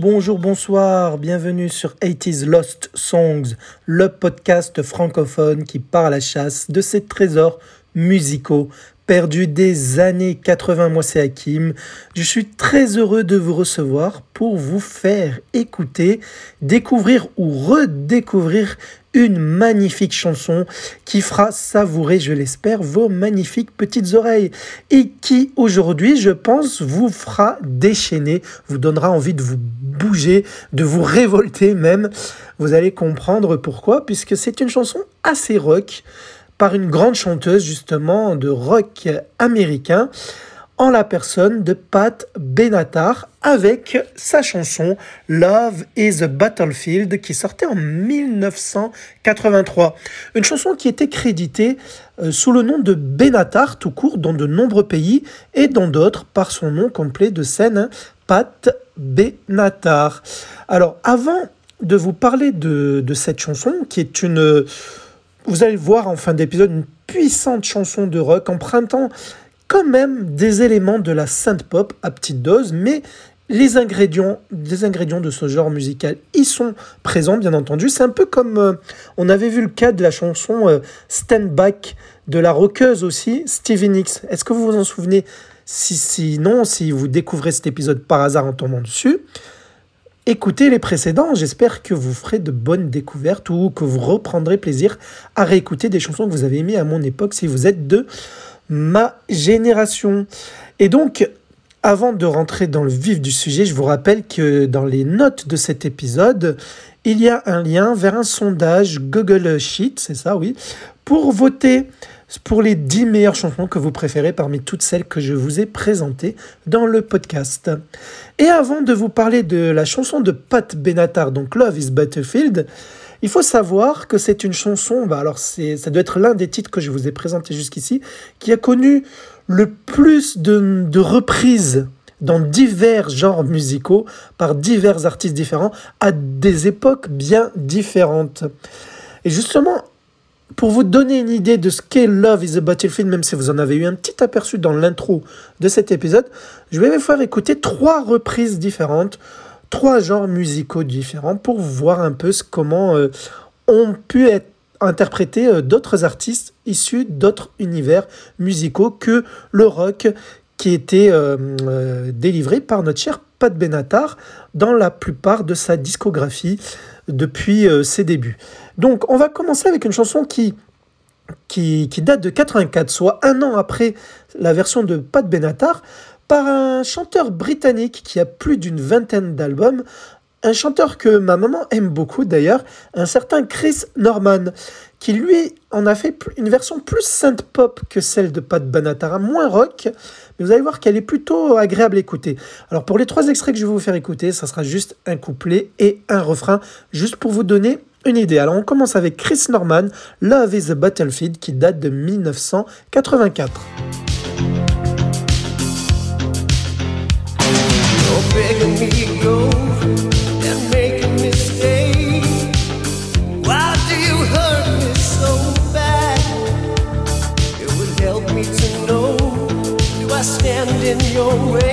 Bonjour, bonsoir, bienvenue sur 80s Lost Songs, le podcast francophone qui part à la chasse de ces trésors musicaux perdus des années 80. Moi, c'est Hakim. Je suis très heureux de vous recevoir pour vous faire écouter, découvrir ou redécouvrir une magnifique chanson qui fera savourer, je l'espère, vos magnifiques petites oreilles et qui aujourd'hui, je pense, vous fera déchaîner, vous donnera envie de vous bouger, de vous révolter même. Vous allez comprendre pourquoi, puisque c'est une chanson assez rock par une grande chanteuse justement de rock américain en la personne de Pat Benatar avec sa chanson Love is a Battlefield qui sortait en 1983. Une chanson qui était créditée euh, sous le nom de Benatar tout court dans de nombreux pays et dans d'autres par son nom complet de scène, hein, Pat Benatar. Alors avant de vous parler de, de cette chanson qui est une... Vous allez voir en fin d'épisode une puissante chanson de rock empruntant quand même des éléments de la synth pop à petite dose, mais les ingrédients, de ce genre musical, ils sont présents, bien entendu. C'est un peu comme euh, on avait vu le cas de la chanson euh, Stand Back de la rockeuse aussi, Stevie Nicks. Est-ce que vous vous en souvenez? Si, Sinon, si vous découvrez cet épisode par hasard en tombant dessus, écoutez les précédents. J'espère que vous ferez de bonnes découvertes ou que vous reprendrez plaisir à réécouter des chansons que vous avez aimées à mon époque si vous êtes de ma génération. Et donc, avant de rentrer dans le vif du sujet, je vous rappelle que dans les notes de cet épisode, il y a un lien vers un sondage Google Sheet, c'est ça, oui, pour voter pour les 10 meilleures chansons que vous préférez parmi toutes celles que je vous ai présentées dans le podcast. Et avant de vous parler de la chanson de Pat Benatar, donc Love is Battlefield, il faut savoir que c'est une chanson, bah alors ça doit être l'un des titres que je vous ai présenté jusqu'ici, qui a connu le plus de, de reprises dans divers genres musicaux par divers artistes différents à des époques bien différentes. Et justement, pour vous donner une idée de ce qu'est Love is a Battlefield, même si vous en avez eu un petit aperçu dans l'intro de cet épisode, je vais vous faire écouter trois reprises différentes trois genres musicaux différents pour voir un peu comment euh, ont pu être interprétés euh, d'autres artistes issus d'autres univers musicaux que le rock qui était euh, délivré par notre cher Pat Benatar dans la plupart de sa discographie depuis ses débuts. Donc on va commencer avec une chanson qui, qui, qui, date de 84, soit un an après la version de Pat Benatar, par un chanteur britannique qui a plus d'une vingtaine d'albums, un chanteur que ma maman aime beaucoup d'ailleurs, un certain Chris Norman, qui lui en a fait une version plus synth pop que celle de Pat Benatar, moins rock, mais vous allez voir qu'elle est plutôt agréable à écouter. Alors pour les trois extraits que je vais vous faire écouter, ça sera juste un couplet et un refrain, juste pour vous donner une idée. Alors on commence avec Chris Norman, Love is a Battlefield, qui date de 1984. begging away.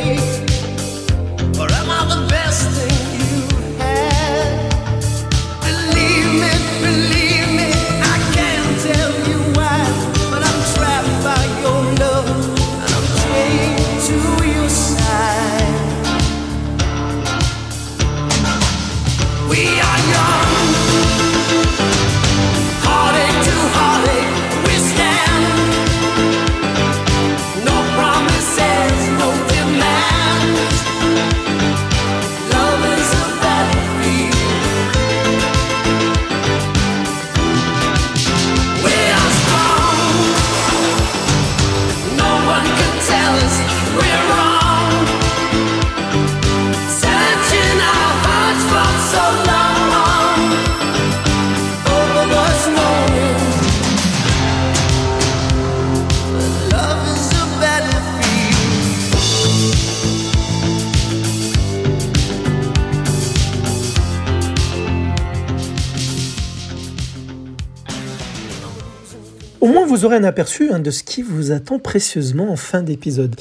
Vous aurez un aperçu de ce qui vous attend précieusement en fin d'épisode.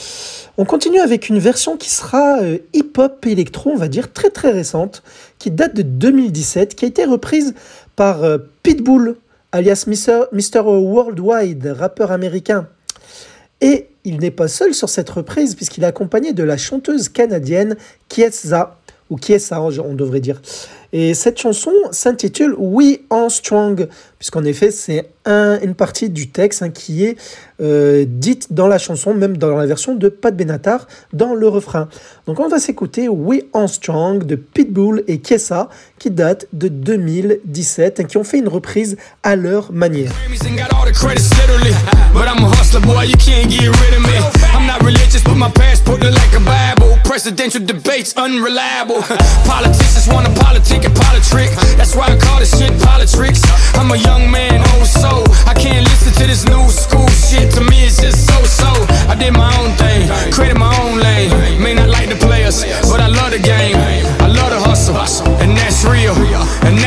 On continue avec une version qui sera euh, hip-hop électro, on va dire, très très récente, qui date de 2017, qui a été reprise par euh, Pitbull, alias Mr. Worldwide, rappeur américain. Et il n'est pas seul sur cette reprise, puisqu'il est accompagné de la chanteuse canadienne Kiesa, ou Kiesa, on devrait dire. Et cette chanson s'intitule We Are Strong, puisqu'en effet, c'est un, une partie du texte hein, qui est euh, dite dans la chanson, même dans la version de Pat Benatar, dans le refrain. Donc on va s'écouter We Are Strong de Pitbull et Kessa, qui date de 2017 et qui ont fait une reprise à leur manière. Presidential debates unreliable. Politics Politicians want to politic and politrick. That's why I call this shit politics. I'm a young man, oh so. I can't listen to this new school shit. To me, it's just so so. I did my own thing, created my own lane. May not like the players, but I love the game. I love the hustle, and that's real. And that's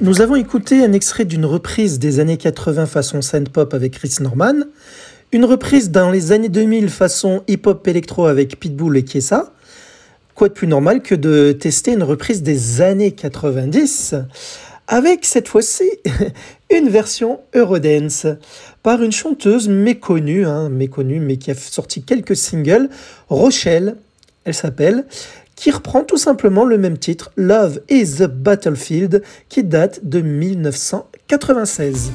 Nous avons écouté un extrait d'une reprise des années 80 façon synth-pop avec Chris Norman, une reprise dans les années 2000 façon hip-hop électro avec Pitbull et Kiesa. Quoi de plus normal que de tester une reprise des années 90 avec cette fois-ci une version Eurodance par une chanteuse méconnue, hein, méconnue mais qui a sorti quelques singles, Rochelle, elle s'appelle, qui reprend tout simplement le même titre, Love is a Battlefield, qui date de 1996.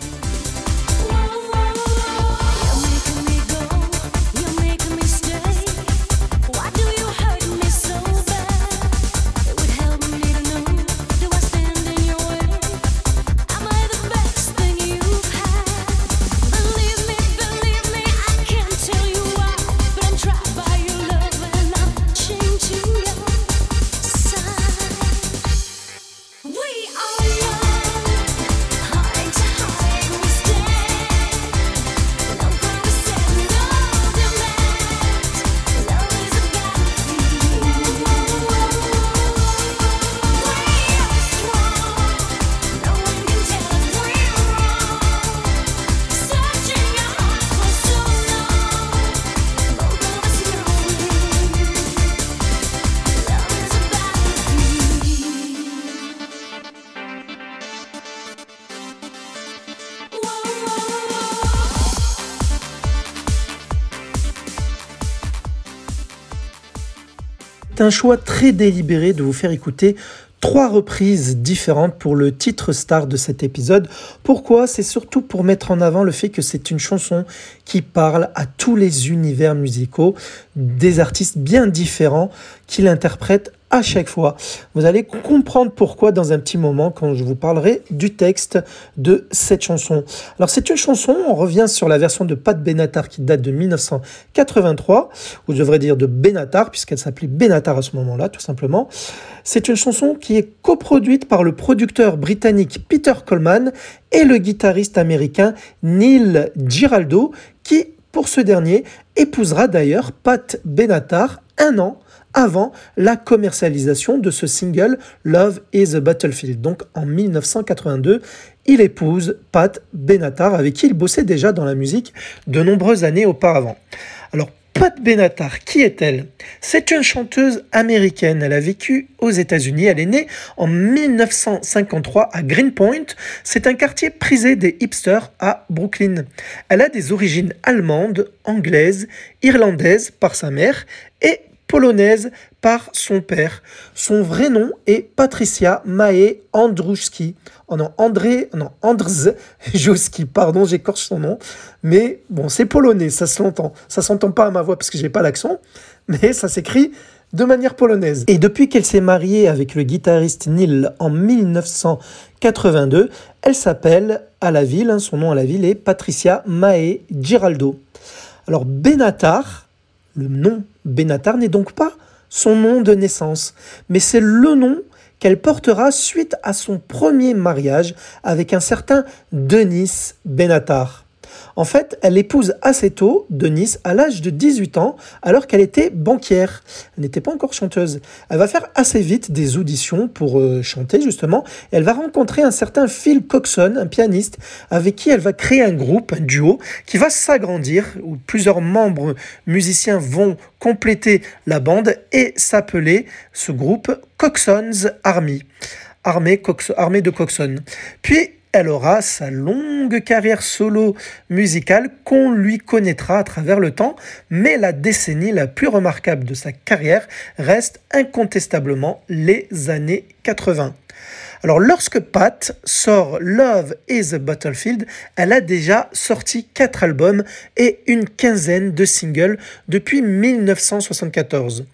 Un choix très délibéré de vous faire écouter trois reprises différentes pour le titre star de cet épisode. Pourquoi? C'est surtout pour mettre en avant le fait que c'est une chanson qui parle à tous les univers musicaux, des artistes bien différents qui l'interprètent à chaque fois. Vous allez comprendre pourquoi dans un petit moment quand je vous parlerai du texte de cette chanson. Alors c'est une chanson, on revient sur la version de Pat Benatar qui date de 1983, ou je devrais dire de Benatar puisqu'elle s'appelait Benatar à ce moment-là tout simplement. C'est une chanson qui est coproduite par le producteur britannique Peter Coleman et le guitariste américain Neil Giraldo qui pour ce dernier épousera d'ailleurs Pat Benatar un an avant la commercialisation de ce single Love is a Battlefield. Donc en 1982, il épouse Pat Benatar avec qui il bossait déjà dans la musique de nombreuses années auparavant. Alors Pat Benatar, qui est-elle? C'est une chanteuse américaine. Elle a vécu aux États-Unis. Elle est née en 1953 à Greenpoint. C'est un quartier prisé des hipsters à Brooklyn. Elle a des origines allemandes, anglaises, irlandaises par sa mère et polonaise par son père. Son vrai nom est Patricia Mae Andruski. Oh non, André, non, Andrzejowski, pardon, j'écorche son nom. Mais bon, c'est polonais, ça s'entend. Ça s'entend pas à ma voix parce que j'ai pas l'accent, mais ça s'écrit de manière polonaise. Et depuis qu'elle s'est mariée avec le guitariste Neil en 1982, elle s'appelle à la ville, hein, son nom à la ville est Patricia Mae Giraldo. Alors Benatar, le nom Benatar n'est donc pas son nom de naissance, mais c'est le nom qu'elle portera suite à son premier mariage avec un certain Denis Benatar. En fait, elle épouse assez tôt Denise à l'âge de 18 ans, alors qu'elle était banquière. Elle n'était pas encore chanteuse. Elle va faire assez vite des auditions pour euh, chanter, justement. elle va rencontrer un certain Phil Coxon, un pianiste, avec qui elle va créer un groupe, un duo, qui va s'agrandir, où plusieurs membres musiciens vont compléter la bande et s'appeler ce groupe Coxon's Army. Armée, armée de Coxon. Puis elle aura sa longue carrière solo musicale qu'on lui connaîtra à travers le temps, mais la décennie la plus remarquable de sa carrière reste incontestablement les années 80. Alors lorsque Pat sort Love is a Battlefield, elle a déjà sorti 4 albums et une quinzaine de singles depuis 1974.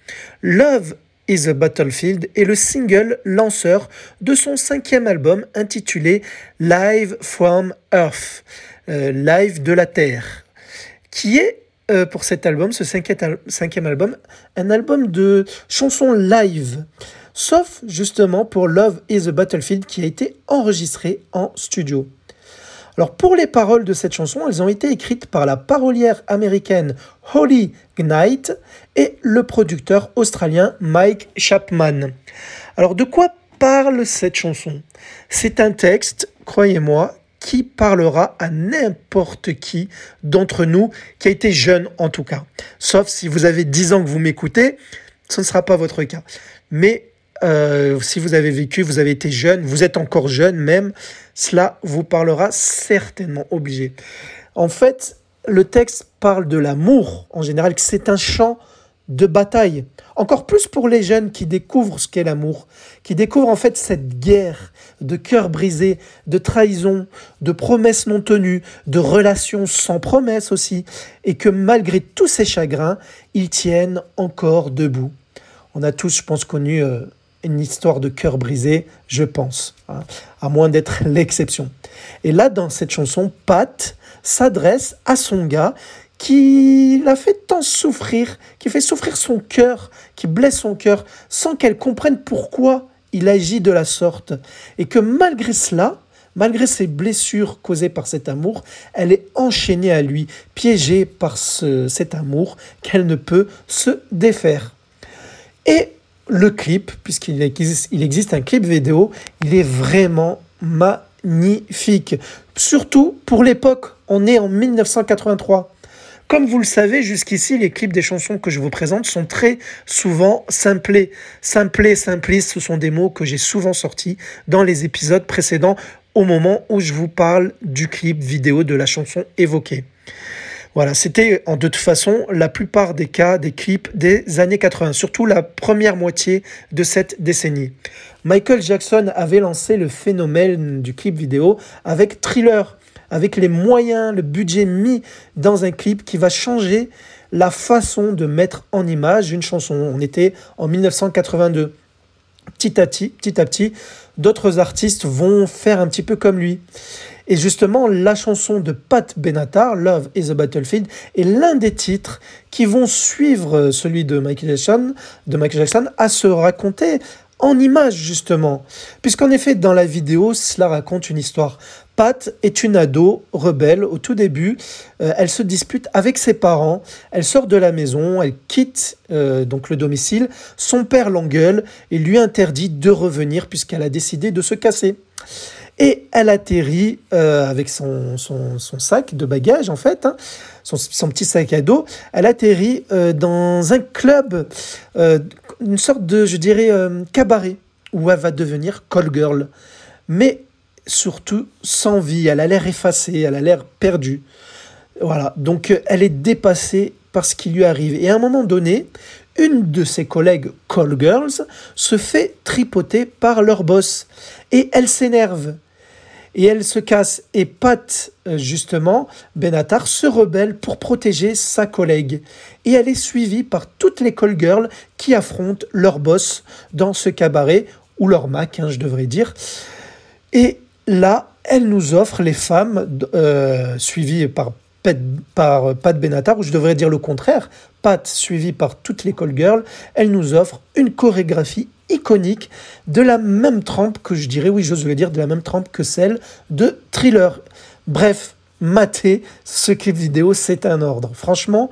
Love is a Battlefield est le single lanceur de son cinquième album intitulé Live from Earth, euh, Live de la Terre, qui est euh, pour cet album, ce cinquième album, un album de chansons live, sauf justement pour Love is a Battlefield qui a été enregistré en studio. Alors pour les paroles de cette chanson, elles ont été écrites par la parolière américaine Holly Knight et le producteur australien Mike Chapman. Alors de quoi parle cette chanson? C'est un texte, croyez-moi, qui parlera à n'importe qui d'entre nous qui a été jeune en tout cas. Sauf si vous avez 10 ans que vous m'écoutez, ce ne sera pas votre cas. Mais euh, si vous avez vécu, vous avez été jeune, vous êtes encore jeune même, cela vous parlera certainement obligé. En fait, le texte parle de l'amour en général, que c'est un chant de bataille. Encore plus pour les jeunes qui découvrent ce qu'est l'amour, qui découvrent en fait cette guerre de cœurs brisés, de trahison, de promesses non tenues, de relations sans promesses aussi, et que malgré tous ces chagrins, ils tiennent encore debout. On a tous, je pense, connu euh, une histoire de cœur brisé, je pense, hein, à moins d'être l'exception. Et là, dans cette chanson, Pat s'adresse à son gars qui l'a fait tant souffrir, qui fait souffrir son cœur, qui blesse son cœur, sans qu'elle comprenne pourquoi il agit de la sorte. Et que malgré cela, malgré ses blessures causées par cet amour, elle est enchaînée à lui, piégée par cet amour qu'elle ne peut se défaire. Et le clip, puisqu'il existe, un clip vidéo, il est vraiment magnifique. Surtout pour l'époque, on est en 1983. Comme vous le savez, jusqu'ici, les clips des chansons que je vous présente sont très souvent simplés. Simplés, simplistes, ce sont des mots que j'ai souvent sortis dans les épisodes précédents au moment où je vous parle du clip vidéo de la chanson évoquée. Voilà, c'était en de toute façon la plupart des cas des clips des années 80, surtout la première moitié de cette décennie. Michael Jackson avait lancé le phénomène du clip vidéo avec Thriller, avec les moyens, le budget mis dans un clip qui va changer la façon de mettre en image une chanson. On était en 1982. Petit à petit, petit à petit, d'autres artistes vont faire un petit peu comme lui. Et justement, la chanson de Pat Benatar, Love is a Battlefield, est l'un des titres qui vont suivre celui de Michael Jackson, de Michael Jackson à se raconter en images justement. Puisqu'en effet, dans la vidéo, cela raconte une histoire. Pat est une ado rebelle au tout début. Euh, elle se dispute avec ses parents. Elle sort de la maison. Elle quitte euh, donc le domicile. Son père l'engueule et lui interdit de revenir puisqu'elle a décidé de se casser. Et elle atterrit euh, avec son, sac de bagages, en fait, hein, son, petit sac à dos. Elle atterrit euh, dans un club, euh, une sorte de, je dirais, cabaret, où elle va devenir call girl. Mais surtout sans vie. Elle a l'air effacée, elle a l'air perdue. Voilà, donc elle est dépassée par ce qui lui arrive. Et à un moment donné, une de ses collègues call girls se fait tripoter par leur boss et elle s'énerve et elle se casse. Et Pat, euh, justement, Benatar se rebelle pour protéger sa collègue. Et elle est suivie par toutes les call girls qui affrontent leur boss dans ce cabaret, ou leur Mac, hein, je devrais dire. Et là, elle nous offre les femmes euh, suivies par Pat, par Pat Benatar, ou je devrais dire le contraire, Pat suivie par toutes les call girls, elle nous offre une chorégraphie iconique de la même trempe que je dirais, oui, j'ose le dire, de la même trempe que celle de Thriller. Bref, mater ce clip vidéo, c'est un ordre. Franchement,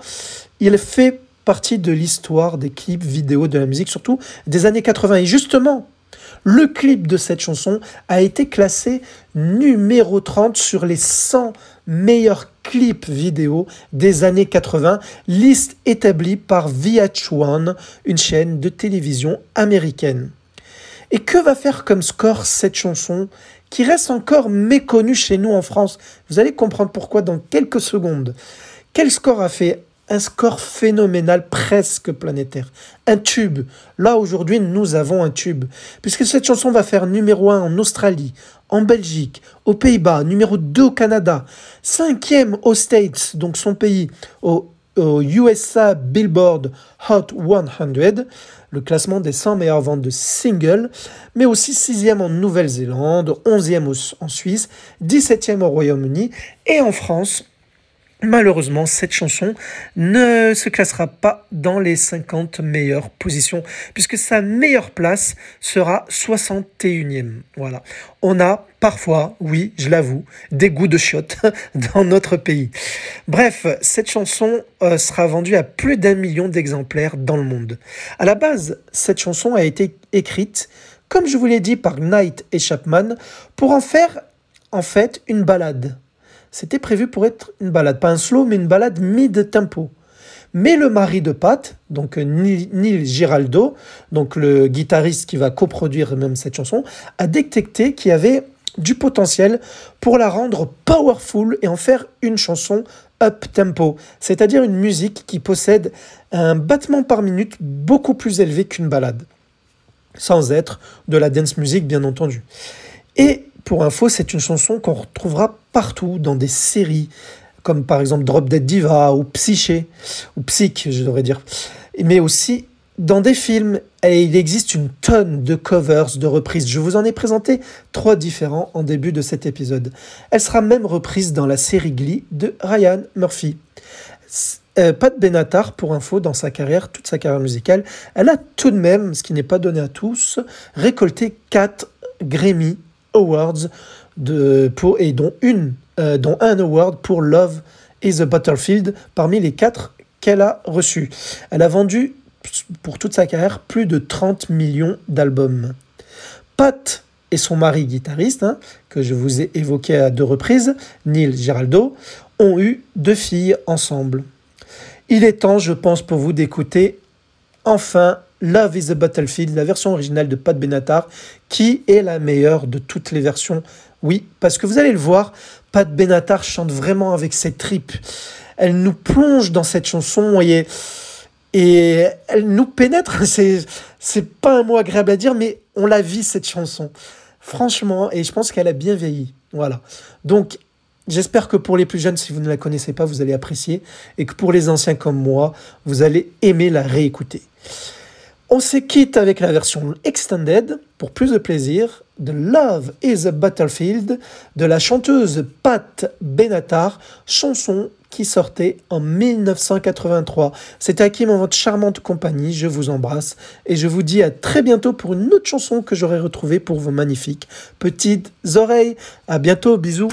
il fait partie de l'histoire des clips vidéo de la musique, surtout des années 80. Et justement, le clip de cette chanson a été classé numéro 30 sur les 100 meilleurs clips vidéo des années 80, liste établie par VH1, une chaîne de télévision américaine. Et que va faire comme score cette chanson qui reste encore méconnue chez nous en France? Vous allez comprendre pourquoi dans quelques secondes. Quel score a fait un score phénoménal presque planétaire. Un tube. Là, aujourd'hui, nous avons un tube. Puisque cette chanson va faire numéro 1 en Australie, en Belgique, aux Pays-Bas, numéro 2 au Canada, cinquième aux States, donc son pays, au, USA Billboard Hot 100, le classement des 100 meilleures ventes de singles, mais aussi sixième en Nouvelle-Zélande, onzième en Suisse, 17e au Royaume-Uni et en France, Malheureusement, cette chanson ne se classera pas dans les 50 meilleures positions, puisque sa meilleure place sera 61e. Voilà. On a parfois, oui, je l'avoue, des goûts de chiottes dans notre pays. Bref, cette chanson euh, sera vendue à plus d'un million d'exemplaires dans le monde. À la base, cette chanson a été écrite, comme je vous l'ai dit, par Knight et Chapman, pour en faire, en fait, une balade c'était prévu pour être une balade, pas un slow, mais une balade mid-tempo. Mais le mari de Pat, donc Neil Giraldo, donc le guitariste qui va coproduire même cette chanson, a détecté qu'il y avait du potentiel pour la rendre powerful et en faire une chanson up tempo, c'est-à-dire une musique qui possède un battement par minute beaucoup plus élevé qu'une balade, sans être de la dance music bien entendu. Et pour info, c'est une chanson qu'on retrouvera partout dans des séries, comme par exemple Drop Dead Diva ou Psyché, ou Psych, je devrais dire, mais aussi dans des films. Et il existe une tonne de covers, de reprises. Je vous en ai présenté trois différents en début de cet épisode. Elle sera même reprise dans la série Glee de Ryan Murphy. Euh, Pat Benatar, pour info, dans sa carrière, toute sa carrière musicale, elle a tout de même, ce qui n'est pas donné à tous, récolté 4 Grammy Awards de, pour, et dont, une, euh, dont un award pour Love is a Battlefield parmi les quatre qu'elle a reçus. Elle a vendu pour toute sa carrière plus de 30 millions d'albums. Pat et son mari guitariste, hein, que je vous ai évoqué à deux reprises, Neil Giraldo, ont eu deux filles ensemble. Il est temps, je pense, pour vous d'écouter enfin Love is a Battlefield, la version originale de Pat Benatar, qui est la meilleure de toutes les versions. Oui, parce que vous allez le voir, Pat Benatar chante vraiment avec ses tripes. Elle nous plonge dans cette chanson, voyez, et elle nous pénètre. C'est, c'est pas un mot agréable à dire, mais on la vit cette chanson. Franchement, et je pense qu'elle a bien vieilli. Voilà. Donc, J'espère que pour les plus jeunes, si vous ne la connaissez pas, vous allez apprécier et que pour les anciens comme moi, vous allez aimer la réécouter. On se quitte avec la version extended pour plus de plaisir de Love is a Battlefield de la chanteuse Pat Benatar, chanson qui sortait en 1983. C'était Hakim en votre charmante compagnie, je vous embrasse et je vous dis à très bientôt pour une autre chanson que j'aurai retrouvée pour vos magnifiques petites oreilles. À bientôt, bisous.